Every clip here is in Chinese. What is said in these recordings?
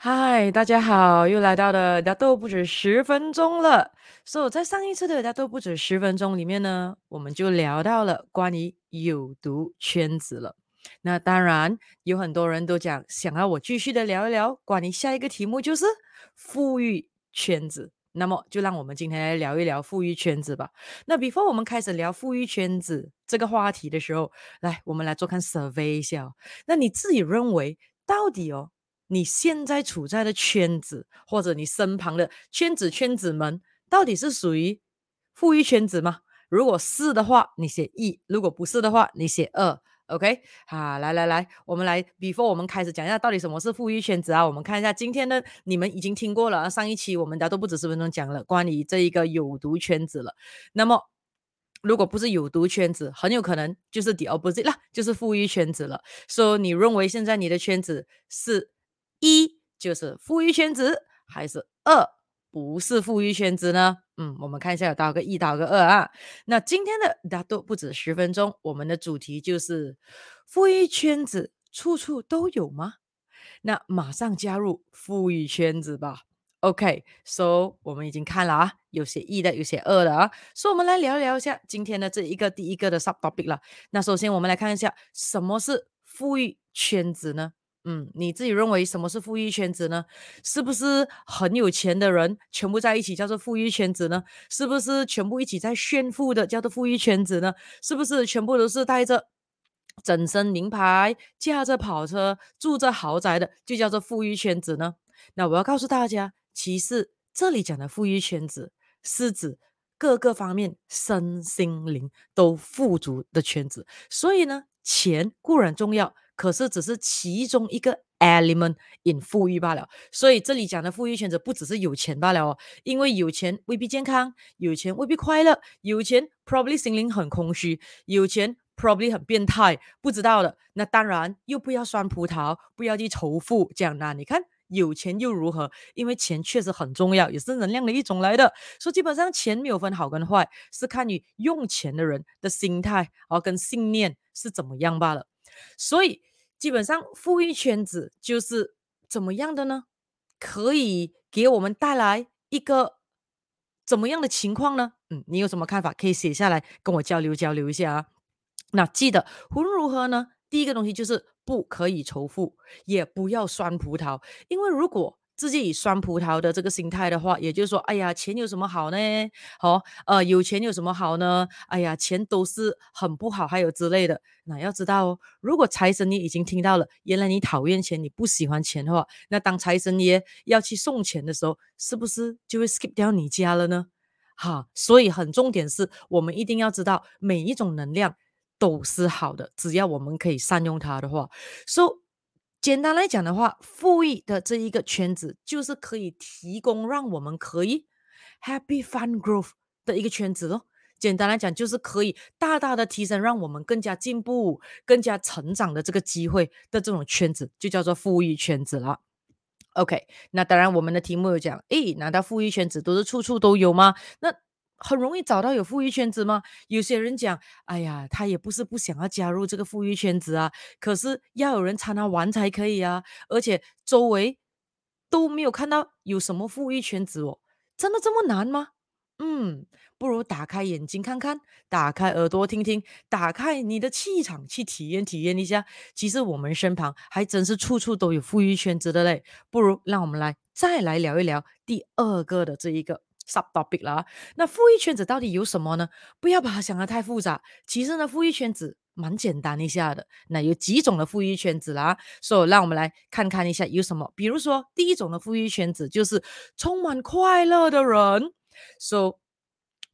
嗨，大家好，又来到了大豆不止十分钟了。所、so, 以在上一次的大豆不止十分钟里面呢，我们就聊到了关于有毒圈子了。那当然有很多人都讲，想要我继续的聊一聊关于下一个题目，就是富裕圈子。那么就让我们今天来聊一聊富裕圈子吧。那 before 我们开始聊富裕圈子这个话题的时候，来我们来做看 survey 一下哦。那你自己认为到底哦？你现在处在的圈子，或者你身旁的圈子圈子们，到底是属于富裕圈子吗？如果是的话，你写一；如果不是的话，你写二。OK，好，来来来，我们来，before 我们开始讲一下到底什么是富裕圈子啊？我们看一下今天呢，你们已经听过了，上一期我们大都不止十分钟讲了关于这一个有毒圈子了。那么，如果不是有毒圈子，很有可能就是 the opposite 啦，就是富裕圈子了。所以你认为现在你的圈子是？一就是富裕圈子，还是二不是富裕圈子呢？嗯，我们看一下有多少个一，多少个二啊？那今天的大都不止十分钟，我们的主题就是富裕圈子处处都有吗？那马上加入富裕圈子吧。OK，so、我们已经看了啊，有写一的，有写二的啊，所以我们来聊聊一下今天的这一个第一个的 subtopic 了。那首先我们来看一下什么是富裕圈子呢？嗯，你自己认为什么是富裕圈子呢？是不是很有钱的人全部在一起叫做富裕圈子呢？是不是全部一起在炫富的叫做富裕圈子呢？是不是全部都是带着整身名牌、驾着跑车、住着豪宅的就叫做富裕圈子呢？那我要告诉大家，其实这里讲的富裕圈子是指各个方面身心灵都富足的圈子。所以呢，钱固然重要。可是只是其中一个 element in 富裕罢了，所以这里讲的富裕圈子不只是有钱罢了哦，因为有钱未必健康，有钱未必快乐，有钱 probably 心灵很空虚，有钱 probably 很变态，不知道的。那当然又不要酸葡萄，不要去仇富，这样那你看有钱又如何？因为钱确实很重要，也是能量的一种来的。所以基本上钱没有分好跟坏，是看你用钱的人的心态啊跟信念是怎么样罢了。所以。基本上，富裕圈子就是怎么样的呢？可以给我们带来一个怎么样的情况呢？嗯，你有什么看法？可以写下来跟我交流交流一下啊。那记得无论如何呢，第一个东西就是不可以仇富，也不要酸葡萄，因为如果自己以酸葡萄的这个心态的话，也就是说，哎呀，钱有什么好呢？好、哦，呃，有钱有什么好呢？哎呀，钱都是很不好，还有之类的。那要知道哦，如果财神爷已经听到了，原来你讨厌钱，你不喜欢钱的话，那当财神爷要去送钱的时候，是不是就会 skip 掉你家了呢？哈，所以很重点是我们一定要知道，每一种能量都是好的，只要我们可以善用它的话。So 简单来讲的话，富裕的这一个圈子就是可以提供让我们可以 happy fun growth 的一个圈子咯。简单来讲，就是可以大大的提升，让我们更加进步、更加成长的这个机会的这种圈子，就叫做富裕圈子了。OK，那当然我们的题目有讲，诶，难道富裕圈子都是处处都有吗？那很容易找到有富裕圈子吗？有些人讲，哎呀，他也不是不想要加入这个富裕圈子啊，可是要有人掺他玩才可以啊，而且周围都没有看到有什么富裕圈子哦，真的这么难吗？嗯，不如打开眼睛看看，打开耳朵听听，打开你的气场去体验体验一下，其实我们身旁还真是处处都有富裕圈子的嘞。不如让我们来再来聊一聊第二个的这一个。Subtopic 啦，那富裕圈子到底有什么呢？不要把它想得太复杂。其实呢，富裕圈子蛮简单一下的。那有几种的富裕圈子啦，所以让我们来看看一下有什么。比如说，第一种的富裕圈子就是充满快乐的人。So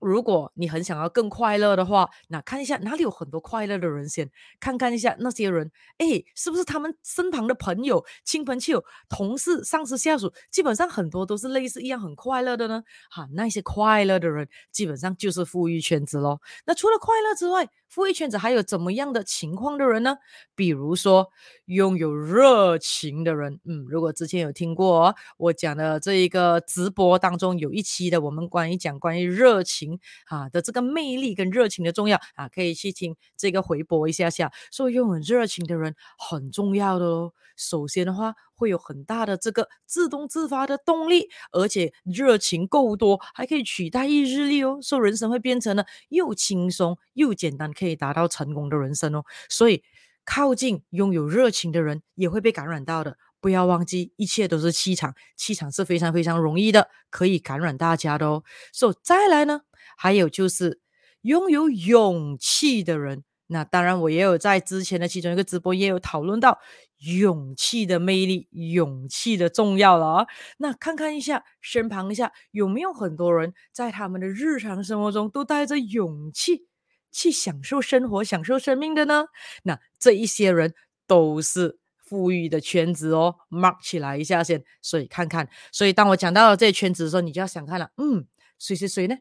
如果你很想要更快乐的话，那看一下哪里有很多快乐的人先，看看一下那些人，哎，是不是他们身旁的朋友、亲朋戚友、同事、上司、下属，基本上很多都是类似一样很快乐的呢？哈，那些快乐的人，基本上就是富裕圈子咯。那除了快乐之外，富裕圈子还有怎么样的情况的人呢？比如说拥有热情的人，嗯，如果之前有听过我讲的这一个直播当中有一期的，我们关于讲关于热情啊的这个魅力跟热情的重要啊，可以去听这个回播一下下。所以拥有热情的人很重要的哦。首先的话，会有很大的这个自动自发的动力，而且热情够多，还可以取代意志力哦。所以人生会变成了又轻松又简单，可以达到成功的人生哦。所以靠近拥有热情的人也会被感染到的。不要忘记，一切都是气场，气场是非常非常容易的，可以感染大家的哦。所以再来呢，还有就是拥有勇气的人。那当然，我也有在之前的其中一个直播也有讨论到勇气的魅力、勇气的重要了啊。那看看一下身旁一下有没有很多人在他们的日常生活中都带着勇气去享受生活、享受生命的呢？那这一些人都是。富裕的圈子哦，mark 起来一下先。所以看看，所以当我讲到了这些圈子的时候，你就要想看了，嗯，谁谁谁呢？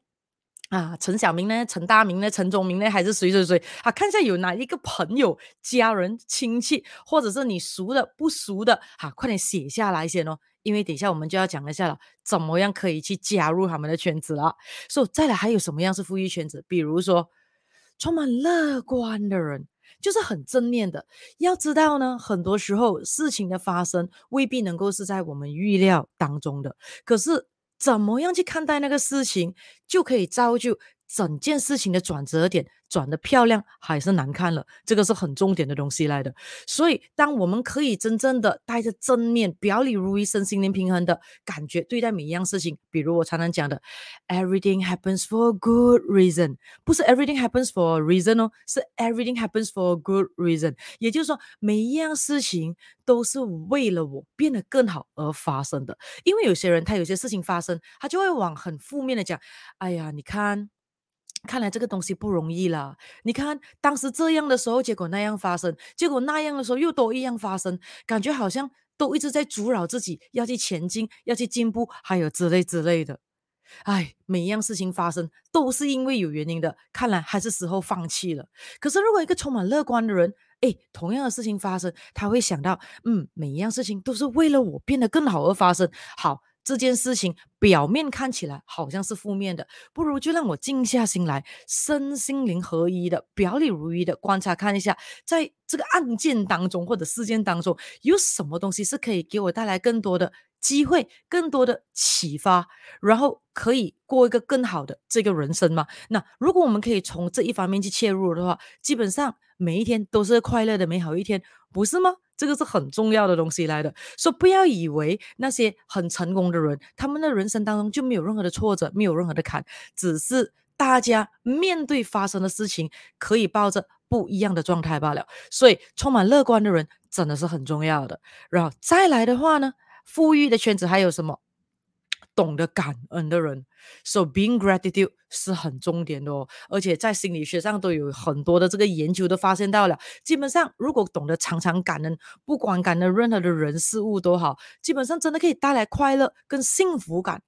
啊，陈小明呢？陈大明呢？陈忠明呢？还是谁谁谁？啊，看一下有哪一个朋友、家人、亲戚，或者是你熟的、不熟的，哈、快点写下来先哦。因为等一下我们就要讲一下了，怎么样可以去加入他们的圈子了。所以再来还有什么样是富裕圈子？比如说充满乐观的人。就是很正面的，要知道呢，很多时候事情的发生未必能够是在我们预料当中的，可是怎么样去看待那个事情，就可以造就整件事情的转折点。转的漂亮还是难看了，这个是很重点的东西来的。所以，当我们可以真正的带着正面、表里如一、身心灵平衡的感觉对待每一样事情，比如我常常讲的，everything happens for a good reason，不是 everything happens for a reason 哦，是 everything happens for a good reason。也就是说，每一样事情都是为了我变得更好而发生的。因为有些人他有些事情发生，他就会往很负面的讲，哎呀，你看。看来这个东西不容易了。你看当时这样的时候，结果那样发生，结果那样的时候又都一样发生，感觉好像都一直在阻扰自己要去前进、要去进步，还有之类之类的。哎，每一样事情发生都是因为有原因的，看来还是时候放弃了。可是如果一个充满乐观的人，哎，同样的事情发生，他会想到，嗯，每一样事情都是为了我变得更好而发生。好。这件事情表面看起来好像是负面的，不如就让我静下心来，身心灵合一的、表里如一的观察看一下，在这个案件当中或者事件当中，有什么东西是可以给我带来更多的机会、更多的启发，然后可以过一个更好的这个人生吗？那如果我们可以从这一方面去切入的话，基本上每一天都是快乐的美好一天，不是吗？这个是很重要的东西来的，说不要以为那些很成功的人，他们的人生当中就没有任何的挫折，没有任何的坎，只是大家面对发生的事情，可以抱着不一样的状态罢了。所以，充满乐观的人真的是很重要的。然后再来的话呢，富裕的圈子还有什么？懂得感恩的人，so being gratitude 是很重点的哦，而且在心理学上都有很多的这个研究都发现到了，基本上如果懂得常常感恩，不管感恩任何的人事物都好，基本上真的可以带来快乐跟幸福感，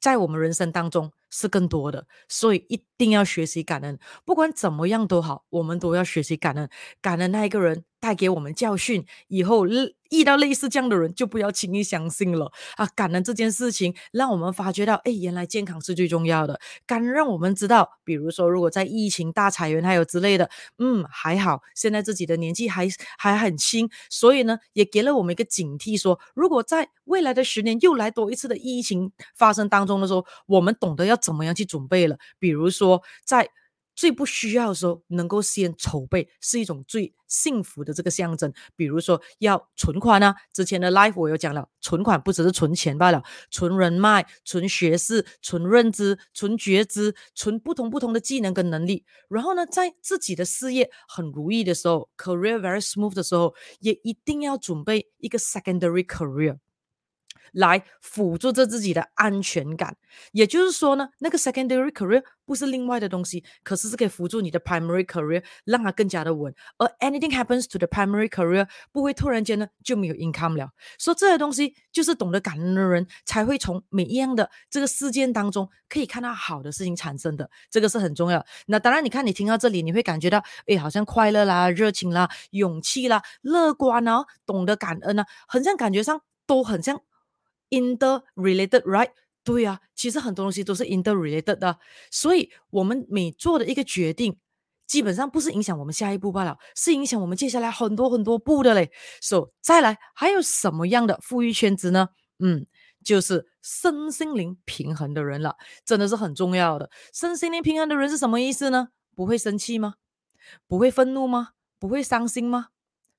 在我们人生当中。是更多的，所以一定要学习感恩。不管怎么样都好，我们都要学习感恩。感恩那一个人带给我们教训，以后遇到类似这样的人，就不要轻易相信了啊！感恩这件事情，让我们发觉到，哎，原来健康是最重要的。感恩让我们知道，比如说，如果在疫情大裁员还有之类的，嗯，还好，现在自己的年纪还还很轻，所以呢，也给了我们一个警惕，说如果在未来的十年又来多一次的疫情发生当中的时候，我们懂得要。怎么样去准备了？比如说，在最不需要的时候，能够先筹备，是一种最幸福的这个象征。比如说，要存款啊，之前的 life 我有讲了，存款不只是存钱罢了，存人脉、存学识、存认知、存觉知、存不同不同的技能跟能力。然后呢，在自己的事业很如意的时候，career very smooth 的时候，也一定要准备一个 secondary career。来辅助着自己的安全感，也就是说呢，那个 secondary career 不是另外的东西，可是是可以辅助你的 primary career，让它更加的稳。而 anything happens to the primary career，不会突然间呢就没有 income 了。所以这些东西就是懂得感恩的人才会从每一样的这个事件当中可以看到好的事情产生的，这个是很重要。那当然，你看你听到这里，你会感觉到，哎，好像快乐啦、热情啦、勇气啦、乐观啊、懂得感恩啊，很像感觉上都很像。In the related right 对呀、啊，其实很多东西都是 interrelated 的，所以我们每做的一个决定，基本上不是影响我们下一步罢了，是影响我们接下来很多很多步的嘞。所、so, 以再来，还有什么样的富裕圈子呢？嗯，就是身心灵平衡的人了，真的是很重要的。身心灵平衡的人是什么意思呢？不会生气吗？不会愤怒吗？不会伤心吗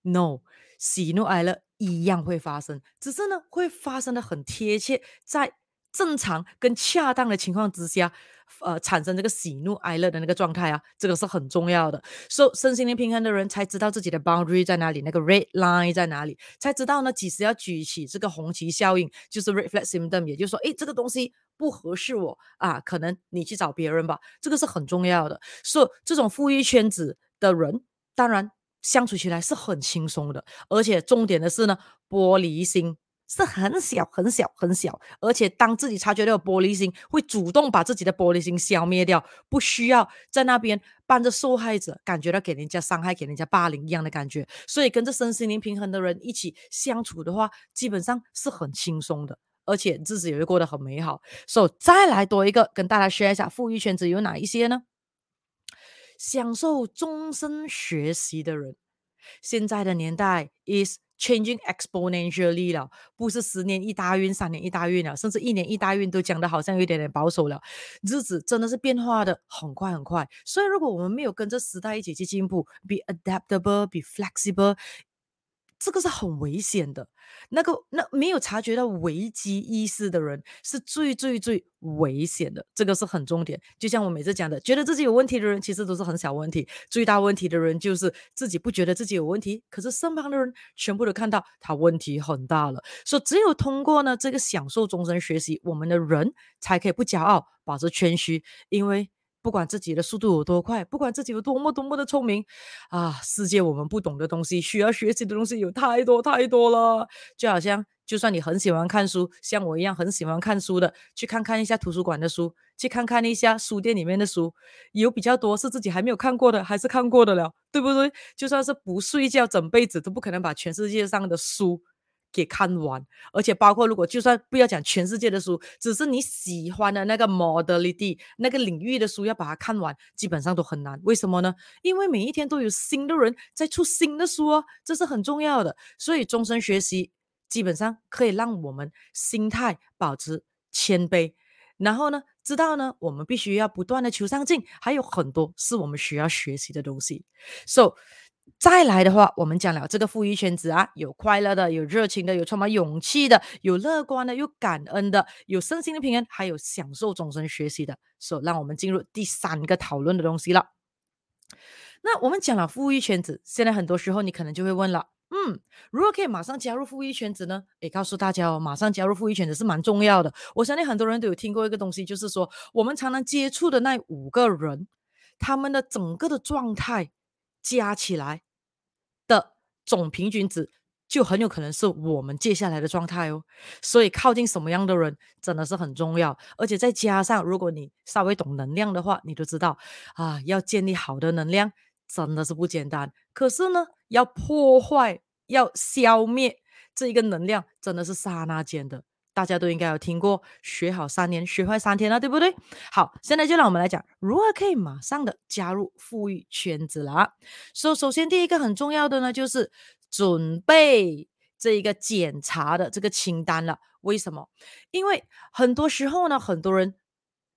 ？No，喜怒哀乐一样会发生，只是呢，会发生的很贴切，在。正常跟恰当的情况之下，呃，产生这个喜怒哀乐的那个状态啊，这个是很重要的。所以身心灵平衡的人才知道自己的 boundary 在哪里，那个 red line 在哪里，才知道呢几时要举起这个红旗效应，就是 red flag symptom，也就是说，诶，这个东西不合适我啊，可能你去找别人吧，这个是很重要的。所以这种富裕圈子的人，当然相处起来是很轻松的，而且重点的是呢，玻璃心。是很小很小很小，而且当自己察觉到玻璃心，会主动把自己的玻璃心消灭掉，不需要在那边扮着受害者，感觉到给人家伤害、给人家霸凌一样的感觉。所以跟着身心灵平衡的人一起相处的话，基本上是很轻松的，而且日子也会过得很美好。所以再来多一个，跟大家 share 一下，富裕圈子有哪一些呢？享受终身学习的人，现在的年代 is。Changing exponentially 了，不是十年一大运、三年一大运了，甚至一年一大运都讲得好像有一点点保守了。日子真的是变化的很快很快，所以如果我们没有跟着时代一起去进步，be adaptable, be flexible。这个是很危险的，那个那没有察觉到危机意识的人是最最最危险的，这个是很重点。就像我每次讲的，觉得自己有问题的人，其实都是很小问题；最大问题的人就是自己不觉得自己有问题，可是身旁的人全部都看到他问题很大了。所以只有通过呢这个享受终身学习，我们的人才可以不骄傲，保持谦虚，因为。不管自己的速度有多快，不管自己有多么多么的聪明，啊，世界我们不懂的东西，需要学习的东西有太多太多了。就好像，就算你很喜欢看书，像我一样很喜欢看书的，去看看一下图书馆的书，去看看一下书店里面的书，有比较多是自己还没有看过的，还是看过的了，对不对？就算是不睡觉，整辈子都不可能把全世界上的书。给看完，而且包括如果就算不要讲全世界的书，只是你喜欢的那个 modality 那个领域的书，要把它看完，基本上都很难。为什么呢？因为每一天都有新的人在出新的书哦，这是很重要的。所以终身学习基本上可以让我们心态保持谦卑，然后呢，知道呢，我们必须要不断的求上进，还有很多是我们需要学习的东西。So 再来的话，我们讲了这个富裕圈子啊，有快乐的，有热情的，有充满勇气的，有乐观的，有感恩的，有身心的平衡，还有享受终身学习的。所以，让我们进入第三个讨论的东西了。那我们讲了富裕圈子，现在很多时候你可能就会问了，嗯，如果可以马上加入富裕圈子呢？也告诉大家哦，马上加入富裕圈子是蛮重要的。我相信很多人都有听过一个东西，就是说我们常常接触的那五个人，他们的整个的状态。加起来的总平均值就很有可能是我们接下来的状态哦，所以靠近什么样的人真的是很重要，而且再加上如果你稍微懂能量的话，你都知道啊，要建立好的能量真的是不简单。可是呢，要破坏、要消灭这一个能量，真的是刹那间的。大家都应该有听过“学好三年，学坏三天”了，对不对？好，现在就让我们来讲如何可以马上的加入富裕圈子啦。所以，首先第一个很重要的呢，就是准备这一个检查的这个清单了。为什么？因为很多时候呢，很多人，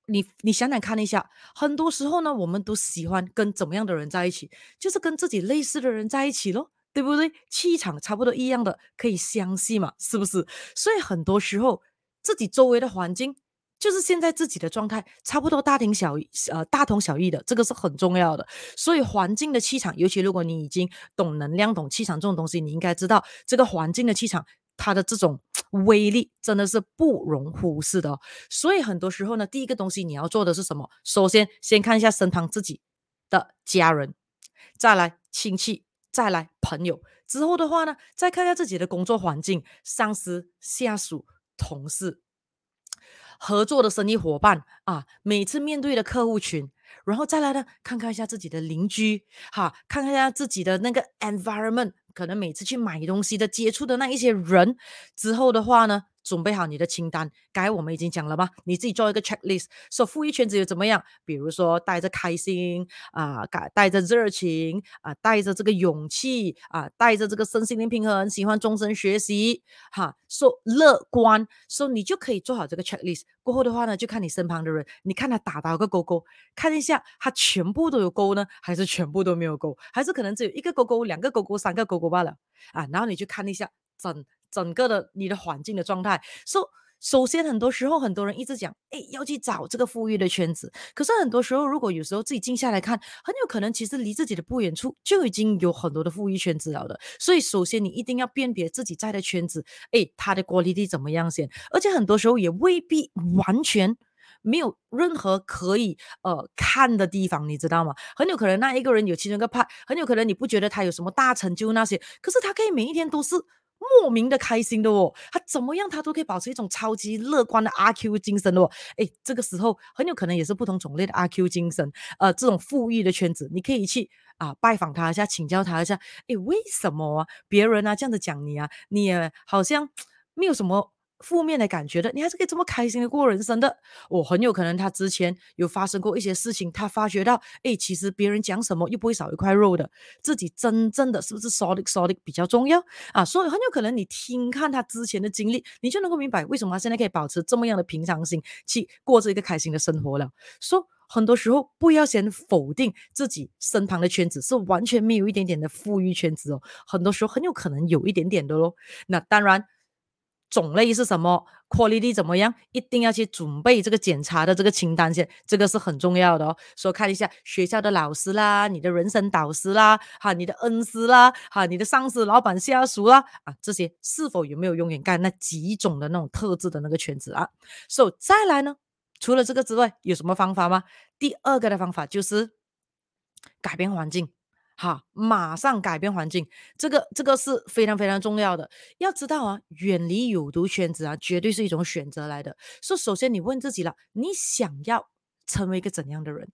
你你想想看一下，很多时候呢，我们都喜欢跟怎么样的人在一起？就是跟自己类似的人在一起咯。对不对？气场差不多一样的，可以相信嘛？是不是？所以很多时候，自己周围的环境就是现在自己的状态，差不多大同小，呃，大同小异的，这个是很重要的。所以环境的气场，尤其如果你已经懂能量、懂气场这种东西，你应该知道这个环境的气场，它的这种威力真的是不容忽视的哦。所以很多时候呢，第一个东西你要做的是什么？首先，先看一下身旁自己的家人，再来亲戚。再来朋友之后的话呢，再看一下自己的工作环境，上司、下属、同事、合作的生意伙伴啊，每次面对的客户群，然后再来呢，看看一下自己的邻居，哈，看看一下自己的那个 environment 可能每次去买东西的接触的那一些人之后的话呢，准备好你的清单。刚才我们已经讲了吗？你自己做一个 checklist，说富裕圈子又怎么样？比如说带着开心啊，带着热情啊，带着这个勇气啊，带着这个身心灵平衡，喜欢终身学习哈，说乐观，说你就可以做好这个 checklist。过后的话呢，就看你身旁的人，你看他打到个勾勾，看一下他全部都有勾呢，还是全部都没有勾，还是可能只有一个勾勾、两个勾勾、三个勾勾罢了啊。然后你就看一下整整个的你的环境的状态。说、so, 首先很多时候很多人一直讲，哎，要去找这个富裕的圈子。可是很多时候，如果有时候自己静下来看，很有可能其实离自己的不远处就已经有很多的富裕圈子了的。所以首先你一定要辨别自己在的圈子，哎，它的 quality 怎么样先。而且很多时候也未必完全。没有任何可以呃看的地方，你知道吗？很有可能那一个人有其中一个派很有可能你不觉得他有什么大成就那些，可是他可以每一天都是莫名的开心的哦。他怎么样，他都可以保持一种超级乐观的阿 Q 精神的哦。诶，这个时候很有可能也是不同种类的阿 Q 精神，呃，这种富裕的圈子，你可以去啊、拜访他一下，请教他一下。诶，为什么？别人啊这样子讲你啊，你也好像没有什么。负面的感觉的，你还是可以这么开心的过人生的。我、很有可能他之前有发生过一些事情，他发觉到，哎，其实别人讲什么又不会少一块肉的，自己真正的是不是 solid solid 比较重要啊？所以很有可能你听看他之前的经历，你就能够明白为什么他现在可以保持这么样的平常心，去过着一个开心的生活了。说、很多时候不要先否定自己身旁的圈子是完全没有一点点的富裕圈子哦，很多时候很有可能有一点点的喽。那当然。种类是什么？quality 怎么样？一定要去准备这个检查的这个清单先，这个是很重要的哦。说看一下学校的老师啦，你的人生导师啦，哈，你的恩师啦，哈，你的上司、老板、下属啦，啊，这些是否有没有永远干那几种的那种特质的那个圈子啊？So 再来呢，除了这个之外，有什么方法吗？第二个的方法就是改变环境。好，马上改变环境，这个这个是非常非常重要的。要知道啊，远离有毒圈子啊，绝对是一种选择来的。说，首先你问自己了，你想要成为一个怎样的人？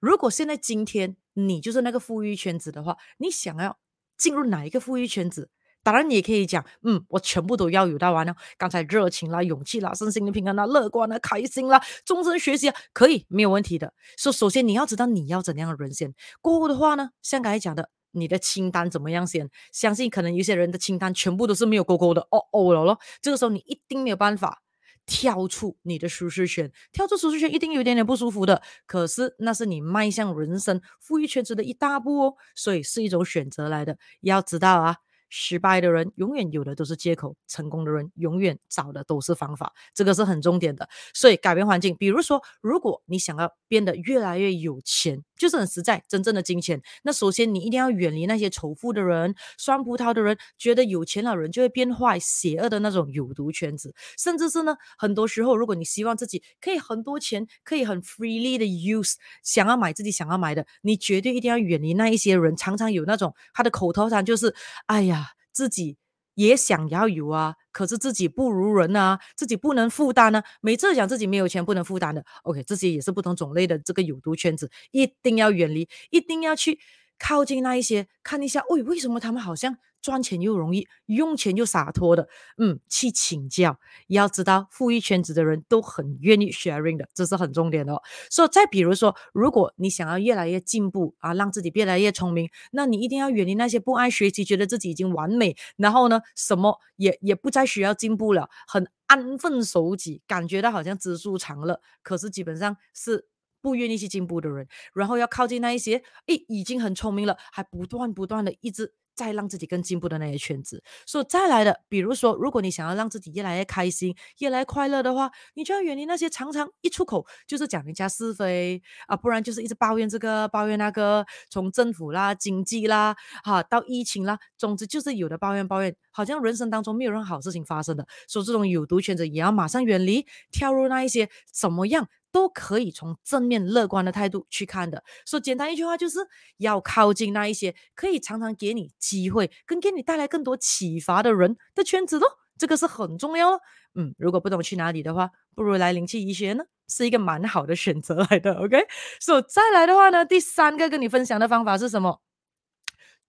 如果现在今天你就是那个富裕圈子的话，你想要进入哪一个富裕圈子？当然，你也可以讲，嗯，我全部都要有到完了。刚才热情啦、勇气啦、身心的平衡啦、乐观啦、开心啦、终身学习啊，可以没有问题的。所以，首先你要知道你要怎样的人先。过后的话呢，像刚才讲的，你的清单怎么样先？相信可能有些人的清单全部都是没有勾勾的，哦哦了咯。这个时候你一定没有办法跳出你的舒适圈，跳出舒适圈一定有一点点不舒服的。可是那是你迈向人生富裕圈子的一大步哦，所以是一种选择来的。要知道啊。失败的人永远有的都是借口，成功的人永远找的都是方法，这个是很重点的。所以改变环境，比如说，如果你想要变得越来越有钱，就是很实在，真正的金钱，那首先你一定要远离那些仇富的人、酸葡萄的人，觉得有钱的人就会变坏、邪恶的那种有毒圈子。甚至是呢，很多时候，如果你希望自己可以很多钱，可以很 freely 的 use，想要买自己想要买的，你绝对一定要远离那一些人，常常有那种他的口头禅就是，哎呀。自己也想要有啊，可是自己不如人啊，自己不能负担呢、啊。每次讲自己没有钱不能负担的，OK，这些也是不同种类的这个有毒圈子，一定要远离，一定要去靠近那一些，看一下，喂，为什么他们好像？赚钱又容易，用钱又洒脱的，嗯，去请教。要知道，富裕圈子的人都很愿意 sharing 的，这是很重点的哦。所以，再比如说，如果你想要越来越进步啊，让自己越来越聪明，那你一定要远离那些不爱学习、觉得自己已经完美，然后呢，什么也也不再需要进步了，很安分守己，感觉到好像知足常乐，可是基本上是不愿意去进步的人。然后要靠近那一些，诶，已经很聪明了，还不断不断的一直。再让自己更进步的那些圈子，所以再来的，比如说，如果你想要让自己越来越开心、越来越快乐的话，你就要远离那些常常一出口就是讲人家是非啊，不然就是一直抱怨这个、抱怨那个，从政府啦、经济啦，哈、啊，到疫情啦，总之就是有的抱怨抱怨，好像人生当中没有任何好事情发生的，所以这种有毒圈子也要马上远离，跳入那一些怎么样？都可以从正面乐观的态度去看的，说简单一句话，就是要靠近那一些可以常常给你机会，跟给你带来更多启发的人的圈子咯，这个是很重要。嗯，如果不懂去哪里的话，不如来灵气医学呢，是一个蛮好的选择来的。OK，所以再来的话呢，第三个跟你分享的方法是什么？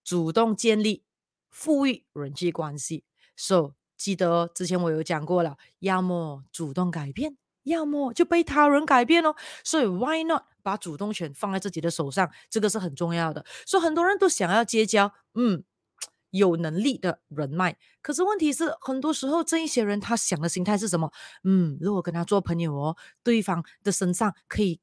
主动建立富裕人际关系。So 记得之前我有讲过了，要么主动改变，要么就被他人改变哦。所以 Why not 把主动权放在自己的手上？这个是很重要的。所以很多人都想要结交，嗯。有能力的人脉，可是问题是，很多时候这一些人他想的心态是什么？嗯，如果跟他做朋友哦，对方的身上可以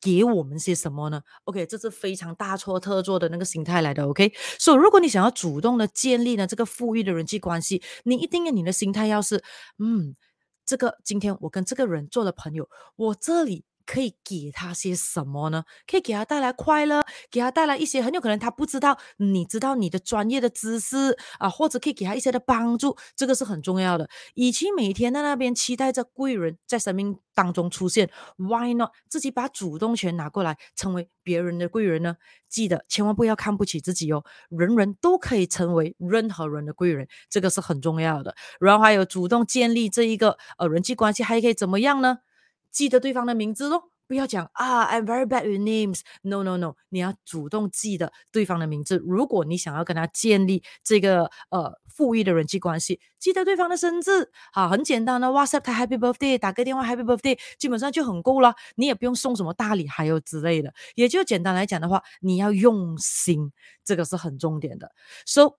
给我们些什么呢？OK，这是非常大错特错的那个心态来的。OK，所以如果你想要主动的建立呢这个富裕的人际关系，你一定要你的心态要是，嗯，这个今天我跟这个人做了朋友，我这里。可以给他些什么呢？可以给他带来快乐，给他带来一些很有可能他不知道，你知道你的专业的知识啊，或者可以给他一些的帮助，这个是很重要的。与其每天在那边期待着贵人在生命当中出现，Why not 自己把主动权拿过来，成为别人的贵人呢？记得千万不要看不起自己哦，人人都可以成为任何人的贵人，这个是很重要的。然后还有主动建立这一个呃人际关系，还可以怎么样呢？记得对方的名字咯，不要讲啊，I'm very bad with names。No no no，你要主动记得对方的名字。如果你想要跟他建立这个呃富裕的人际关系，记得对方的生日啊，很简单的，WhatsApp 他 Happy Birthday，打个电话 Happy Birthday，基本上就很够了。你也不用送什么大礼，还有之类的。也就简单来讲的话，你要用心，这个是很重点的。So，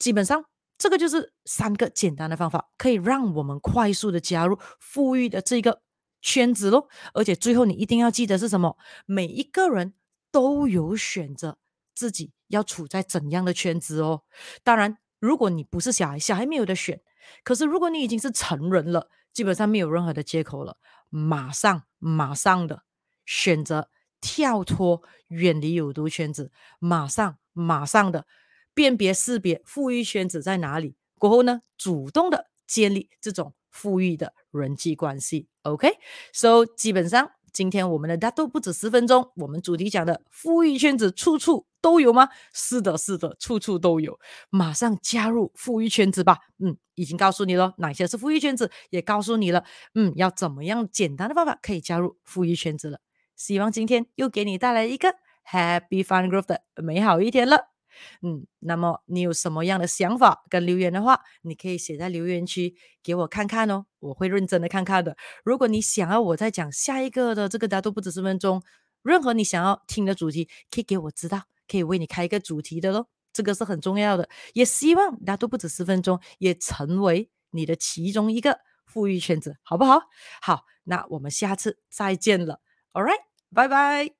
基本上。这个就是三个简单的方法，可以让我们快速的加入富裕的这个圈子咯。而且最后你一定要记得是什么？每一个人都有选择自己要处在怎样的圈子哦。当然，如果你不是小孩，小孩没有得选。可是如果你已经是成人了，基本上没有任何的借口了，马上马上的选择跳脱，远离有毒圈子，马上马上的。辨别识别富裕圈子在哪里，过后呢，主动的建立这种富裕的人际关系。OK，so、基本上今天我们的大都不止十分钟，我们主题讲的富裕圈子处处都有吗？是的，是的，处处都有。马上加入富裕圈子吧。嗯，已经告诉你了哪些是富裕圈子，也告诉你了，嗯，要怎么样简单的方法可以加入富裕圈子了。希望今天又给你带来一个 Happy Fun Growth 的美好一天了。嗯，那么你有什么样的想法跟留言的话，你可以写在留言区给我看看哦，我会认真的看看的。如果你想要我再讲下一个的这个大都不止十分钟，任何你想要听的主题，可以给我知道，可以为你开一个主题的咯，这个是很重要的。也希望大都不止十分钟也成为你的其中一个富裕圈子，好不好？好，那我们下次再见了，All right，拜拜。